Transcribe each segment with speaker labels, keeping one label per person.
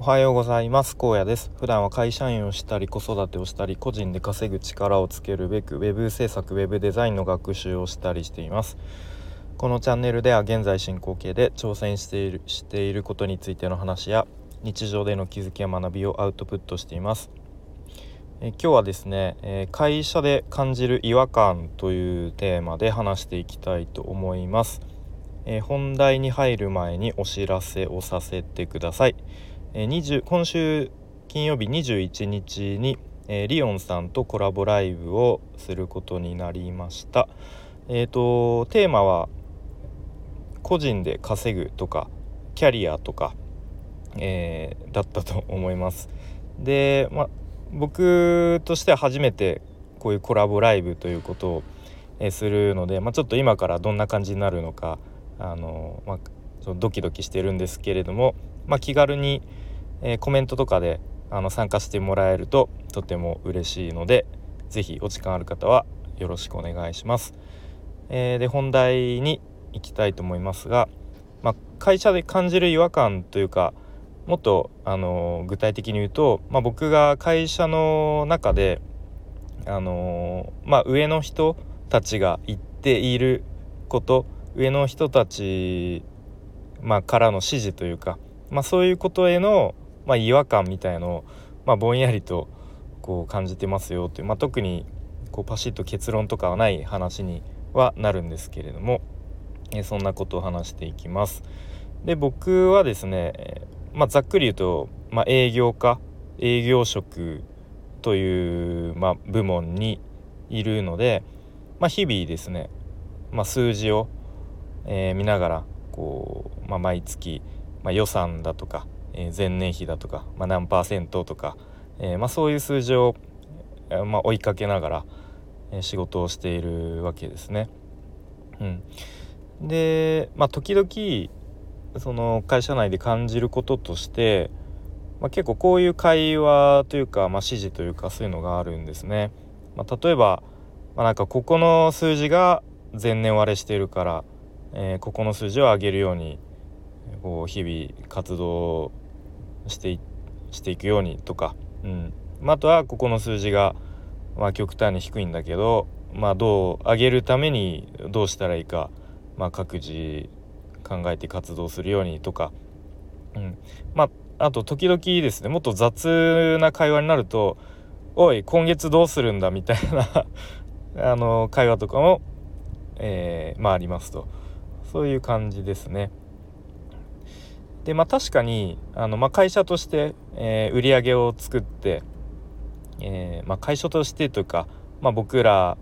Speaker 1: おはようございます。荒野です。普段は会社員をしたり子育てをしたり個人で稼ぐ力をつけるべく web 制作 web デザインの学習をしたりしています。このチャンネルでは現在進行形で挑戦しているしていることについての話や日常での気づきや学びをアウトプットしています。え今日はですね、え、会社で感じる違和感というテーマで話していきたいと思います、え、本題に入る前にお知らせをさせてください。えー、今週金曜日21日に、えー、リオンさんとコラボライブをすることになりました。えーと、テーマは個人で稼ぐとかキャリアとか、えー、だったと思います。で、ま、僕としては初めてこういうコラボライブということを、えー、するので、まちょっと今からどんな感じになるのかあの、まドキドキしてるんですけれども、ま気軽にえー、コメントとかであの参加してもらえるととても嬉しいので是非お時間ある方はよろしくお願いします。えー、で本題に行きたいと思いますが、まあ、会社で感じる違和感というかもっと、あの具体的に言うと、まあ、僕が会社の中で、あのまあ、上の人たちが言っていること上の人たち、まあ、からの指示というか、まあ、そういうことへのまあ、違和感みたいのを、まあ、ぼんやりとこう感じてますよという、まあ、特にこうパシッと結論とかはない話にはなるんですけれども、えそんなことを話していきます。で僕はですね、まあ、ざっくり言うと、まあ、営業家営業職という、まあ、部門にいるので、まあ、日々ですね、まあ、数字を、えー、見ながらこう、まあ、毎月、まあ、予算だとかえ前年比だとか、まあ、何パーセントとか、えー、まあ、そういう数字を、まあ、追いかけながら、え仕事をしているわけですね。うん、で、まあ、時々その会社内で感じることとして、まあ、結構こういう会話というか、まあ、指示というかそういうのがあるんですね。まあ、例えば、まあ、なんかここの数字が前年割れしているから、えー、ここの数字を上げるようにこう日々活動してしていくようにとか、うん。まあ、あとはここの数字が、まあ、極端に低いんだけど、まあ、どう上げるためにどうしたらいいか、まあ、各自考えて活動するようにとか、うん。まあ、あと時々ですねもっと雑な会話になると「おい今月どうするんだ」みたいなあの会話とかも、えー、まあありますと。そういう感じですね。でまあ確かにあの、まあ、会社として、えー、売り上げを作って、えーまあ、会社としてというか、まあ、僕ら、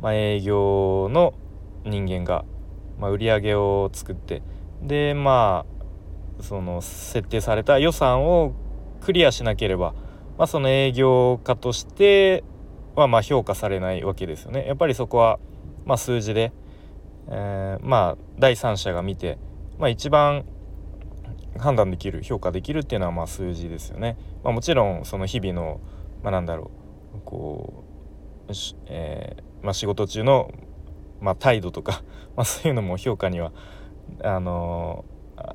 Speaker 1: まあ、営業の人間が、まあ、売り上げを作ってでまあその設定された予算をクリアしなければ、まあ、その営業家としてはまあ評価されないわけですよね。やっぱりそこは、まあ、数字で、えー、まあ第三者が見て、まあ、一番判断できる評価できるっていうのはまあ数字ですよね。まあ、もちろんその日々の、まあ、なんだろうこう、えー、まあ、仕事中の、ま、態度とか、まあ、そういうのも評価にはあのー、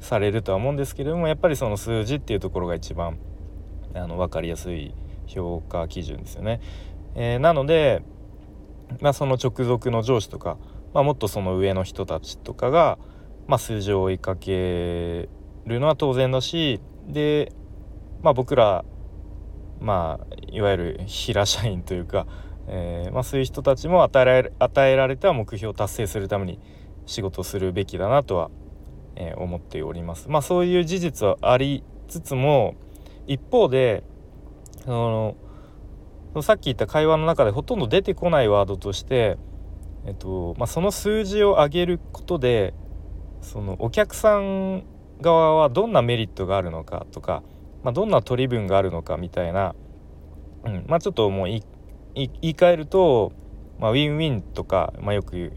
Speaker 1: されるとは思うんですけれどもやっぱりその数字っていうところが一番あの分かりやすい評価基準ですよね。えー、なので、まあ、その直属の上司とか、まあ、もっとその上の人たちとかが、まあ、数字を追いかけるのは当然だしで、まあ、僕ら、まあ、いわゆる平社員というか、えー、まあ、そういう人たちも与えられ与えられた目標を達成するために仕事をするべきだなとは、えー、思っております。まあ、そういう事実はありつつも一方であのさっき言った会話の中でほとんど出てこないワードとして、えっとまあ、その数字を上げることでそのお客さん側はどんなメリットがあるのかとか、まあ、どんな取り分があるのかみたいな、うんまあ、ちょっともう言い換えると、まあ、ウィンウィンとか、まあ、よく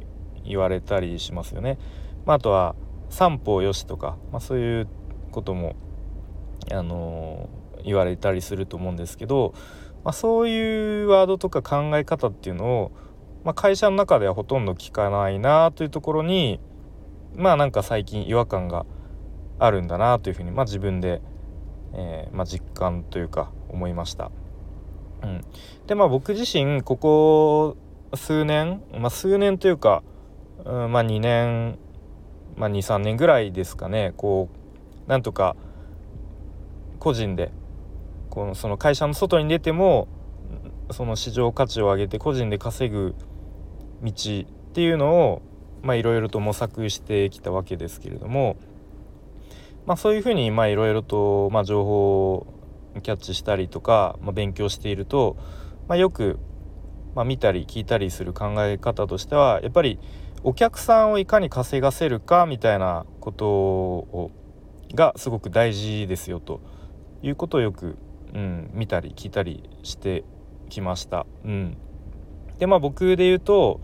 Speaker 1: 言われたりしますよね。まあ、あとは三方よしとか、まあ、そういうことも、あのー、言われたりすると思うんですけど、まあ、そういうワードとか考え方っていうのを、まあ、会社の中ではほとんど聞かないなというところに、まあなんか最近違和感があるんだなというふうに、まあ、自分で、えー、まあ、実感というか思いました。うん、でまあ僕自身ここ数年、まあ、数年というか、うん、まあ2年、まあ、23年ぐらいですかねこうなんとか個人でこのその会社の外に出てもその市場価値を上げて個人で稼ぐ道っていうのをまあいろいろと模索してきたわけですけれども、まあ、そういうふうにまあいろいろと、まあ、情報をキャッチしたりとか、まあ、勉強していると、まあ、よく、まあ、見たり聞いたりする考え方としてはやっぱりお客さんをいかに稼がせるかみたいなことをがすごく大事ですよということをよく、うん、見たり聞いたりしてきました。うん、でまあ僕で言うと、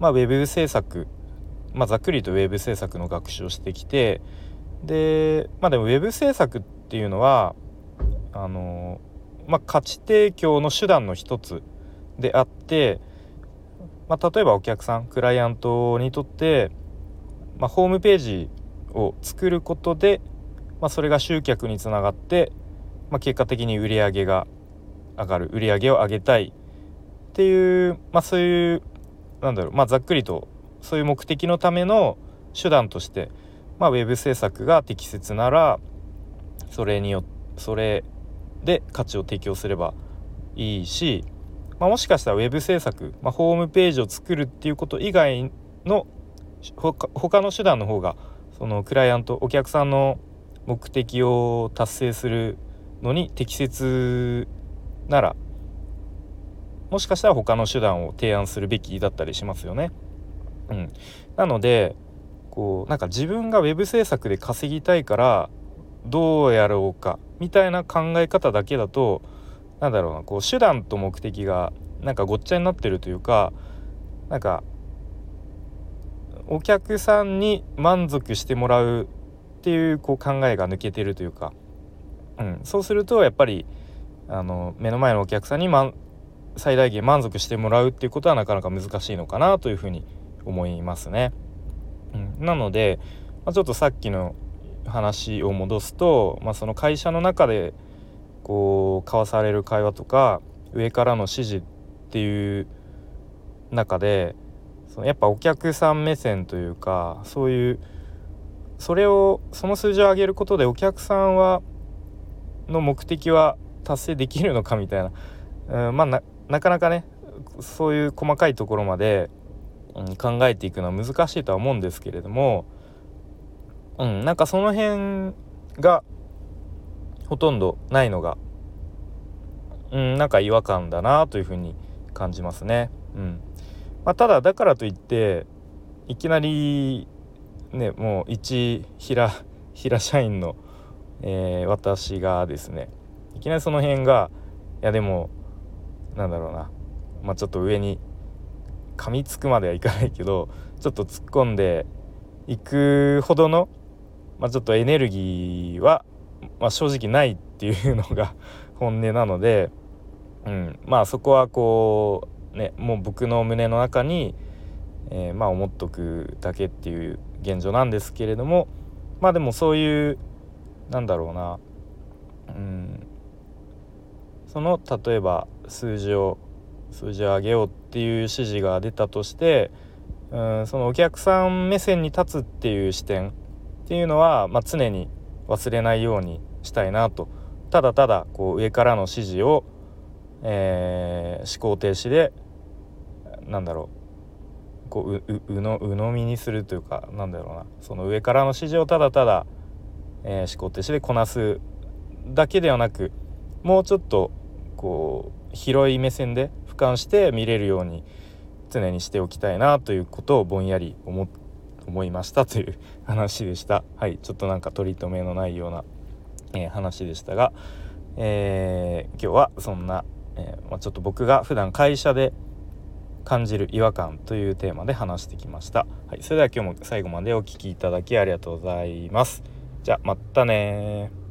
Speaker 1: まあ、ウェブ制作、まあ、ざっくりとウェブ制作の学習をしてきてでまあでもウェブ制作っていうのはあのまあ、価値提供の手段の一つであって、まあ、例えばお客さんクライアントにとって、まあ、ホームページを作ることで、まあ、それが集客につながって、まあ、結果的に売り上げが上がる売り上げを上げたいっていう、まあ、そういうなんだろう、まあ、ざっくりとそういう目的のための手段として、まあ、ウェブ制作が適切ならそれによそれで価値を提供すればいいし、まあ、もしかしたらウェブ制作、まあ、ホームページを作るっていうこと以外の他の手段の方がそのクライアントお客さんの目的を達成するのに適切ならもしかしたら他の手段を提案するべきだったりしますよね。うん、なのでこうなんか自分が web 制作で稼ぎたいからどうやろうかみたいな考え方だけだとなんだろうなこう手段と目的がなんかごっちゃになってるというかなんかお客さんに満足してもらうっていうこう考えが抜けてるというか、うん、そうするとやっぱりあの目の前のお客さんに、ま、最大限満足してもらうっていうことはなかなか難しいのかなというふうに思いますね。うん、なので、まあ、ちょっとさっきの話を戻すと、まあ、その会社の中でこう交わされる会話とか上からの指示っていう中でそのやっぱお客さん目線というかそういうそれをその数字を上げることでお客さんはの目的は達成できるのかみたいな、うん、まあなかなかねそういう細かいところまで、うん、考えていくのは難しいとは思うんですけれども、うん、なんかその辺がほとんどないのが、うん、なんか違和感だなというふうに感じますね。うんまあ、ただだからといっていきなりねもう一平 平社員の、えー、私がですねいきなりその辺がいやでもなんだろうな、まあ、ちょっと上に噛みつくまではいかないけどちょっと突っ込んでいくほどの、まあ、ちょっとエネルギーは、まあ、正直ないっていうのが 本音なので、うん、まあそこはこうねもう僕の胸の中に、えー、まあ思っとくだけっていう現状なんですけれどもまあでもそういうなんだろうなうん。その例えば数字を数字を上げようっていう指示が出たとしてうんそのお客さん目線に立つっていう視点っていうのは、まあ、常に忘れないようにしたいなと。ただただこう上からの指示を、えー、思考停止でなんだろう。こうううの鵜呑みにするというかなんだろうな。その上からの指示をただただ、えー、思考停止でこなすだけではなくもうちょっとこう広い目線で俯瞰して見れるように常にしておきたいなということをぼんやり思思いましたという話でした。はいちょっとなんか取り留めのないような、えー、話でしたが、えー、今日はそんな、えー、まあ、ちょっと僕が普段会社で感じる違和感というテーマで話してきました。はい、それでは今日も最後までお聴きいただきありがとうございます。じゃあまたね